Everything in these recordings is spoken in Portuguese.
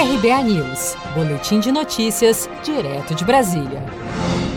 RBA News, Boletim de Notícias, direto de Brasília.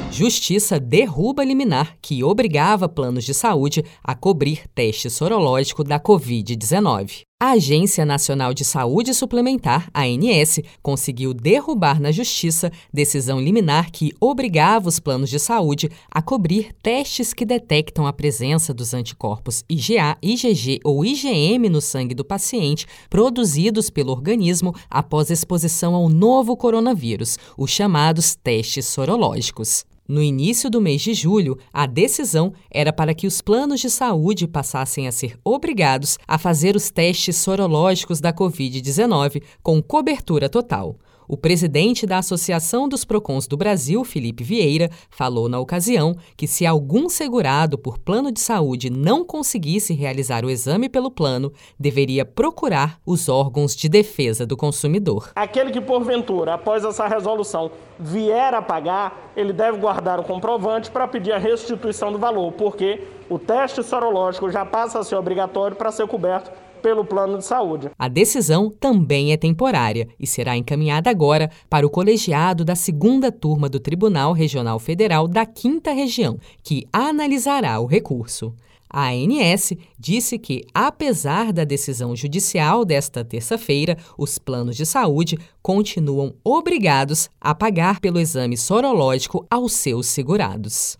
Justiça derruba liminar que obrigava planos de saúde a cobrir teste sorológico da Covid-19. A Agência Nacional de Saúde Suplementar, ANS, conseguiu derrubar na Justiça decisão liminar que obrigava os planos de saúde a cobrir testes que detectam a presença dos anticorpos IgA, IgG ou IgM no sangue do paciente produzidos pelo organismo após exposição ao novo coronavírus, os chamados testes sorológicos. No início do mês de julho, a decisão era para que os planos de saúde passassem a ser obrigados a fazer os testes sorológicos da Covid-19 com cobertura total. O presidente da Associação dos Procons do Brasil, Felipe Vieira, falou na ocasião que se algum segurado por plano de saúde não conseguisse realizar o exame pelo plano, deveria procurar os órgãos de defesa do consumidor. Aquele que, porventura, após essa resolução, vier a pagar, ele deve guardar o comprovante para pedir a restituição do valor, porque o teste sorológico já passa a ser obrigatório para ser coberto pelo plano de saúde. A decisão também é temporária e será encaminhada agora para o colegiado da segunda turma do Tribunal Regional Federal da Quinta Região, que analisará o recurso. A ANS disse que, apesar da decisão judicial desta terça-feira, os planos de saúde continuam obrigados a pagar pelo exame sorológico aos seus segurados.